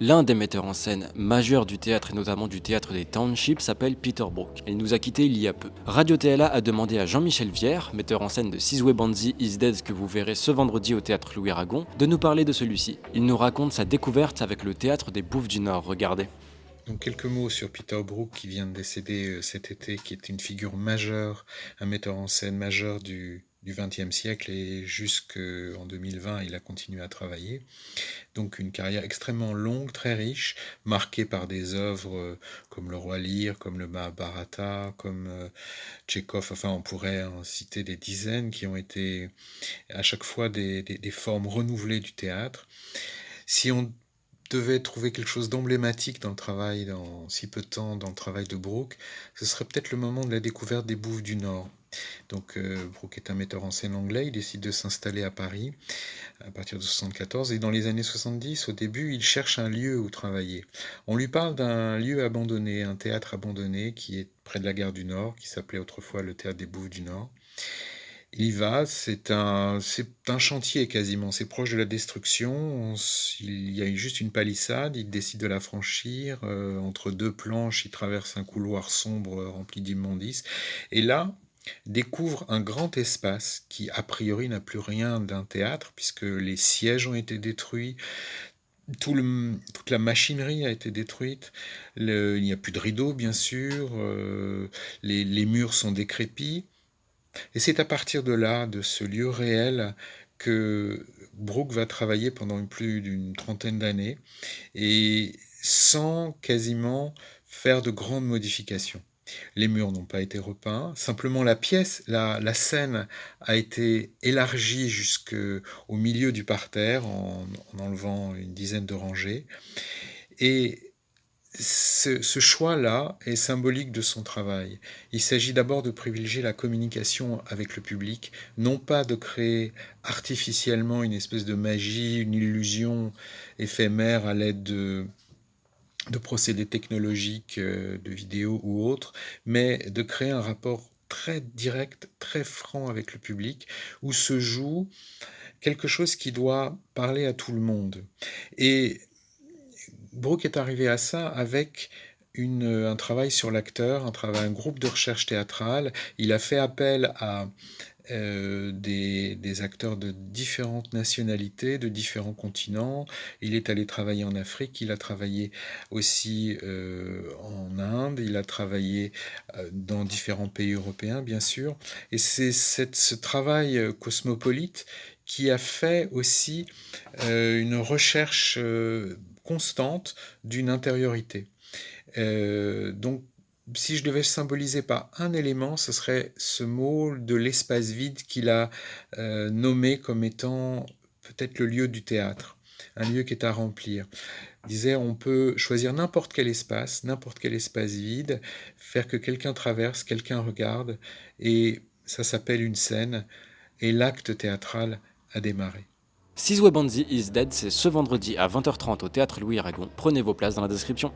L'un des metteurs en scène majeurs du théâtre et notamment du théâtre des Townships s'appelle Peter Brook. Il nous a quittés il y a peu. Radio TLA a demandé à Jean-Michel Vière, metteur en scène de Sizwe Banzi Is Dead que vous verrez ce vendredi au théâtre Louis Aragon, de nous parler de celui-ci. Il nous raconte sa découverte avec le théâtre des Bouffes du Nord. Regardez. Donc quelques mots sur Peter Brook qui vient de décéder euh, cet été, qui est une figure majeure, un metteur en scène majeur du, du XXe siècle et jusqu'en 2020, il a continué à travailler. Donc une carrière extrêmement longue, très riche, marquée par des œuvres euh, comme Le Roi Lear, comme le Mahabharata, comme euh, Tchekhov, enfin on pourrait en citer des dizaines qui ont été à chaque fois des, des formes renouvelées du théâtre. Si on devait trouver quelque chose d'emblématique dans le travail, dans si peu de temps, dans le travail de Brooke, ce serait peut-être le moment de la découverte des Bouffes du Nord. Donc euh, Brooke est un metteur en scène anglais, il décide de s'installer à Paris à partir de 74 et dans les années 70, au début, il cherche un lieu où travailler. On lui parle d'un lieu abandonné, un théâtre abandonné qui est près de la gare du Nord, qui s'appelait autrefois le théâtre des Bouffes du Nord. Il y va, c'est un, chantier quasiment, c'est proche de la destruction. il y a juste une palissade, il décide de la franchir. Euh, entre deux planches, il traverse un couloir sombre rempli d'immondices. Et là, découvre un grand espace qui, a priori, n'a plus rien d'un théâtre, puisque les sièges ont été détruits, toute la machinerie a été détruite, il n'y a plus de rideaux, bien sûr, euh, les, les murs sont décrépits. Et c'est à partir de là, de ce lieu réel, que Brooke va travailler pendant plus d'une trentaine d'années et sans quasiment faire de grandes modifications. Les murs n'ont pas été repeints, simplement la pièce, la, scène a été élargie jusqu'au milieu du parterre en enlevant une dizaine de rangées. Et ce, choix-là est symbolique de son travail. Il s'agit d'abord de privilégier la communication avec le public, non pas de créer artificiellement une espèce de magie, une illusion éphémère à l'aide de, de procédés technologiques, euh, de vidéos ou autres, mais de créer un rapport très direct, très franc avec le public, où se joue quelque chose qui doit parler à tout le monde. Et Brooke est arrivé à ça avec un travail sur l'acteur, un, travail, un groupe de recherche théâtrale. Il a fait appel à euh, des, acteurs de différentes nationalités, de différents continents. Il est allé travailler en Afrique, il a travaillé aussi euh, en Inde, il a travaillé euh, dans différents pays européens, bien sûr. Et c'est ce travail cosmopolite qui a fait aussi une recherche constante d'une intériorité. Donc, si je devais symboliser par un élément, ce serait ce mot de l'espace vide qu'il a euh, nommé comme étant peut-être le lieu du théâtre, un lieu qui est à remplir. Il disait, on peut choisir n'importe quel espace, n'importe quel espace vide, faire que quelqu'un traverse, quelqu'un regarde, et ça s'appelle une scène, et l'acte théâtral a démarré. Sizwe Banzi is Dead, c'est ce vendredi à 20h30 au théâtre Louis Aragon. Prenez vos places dans la description.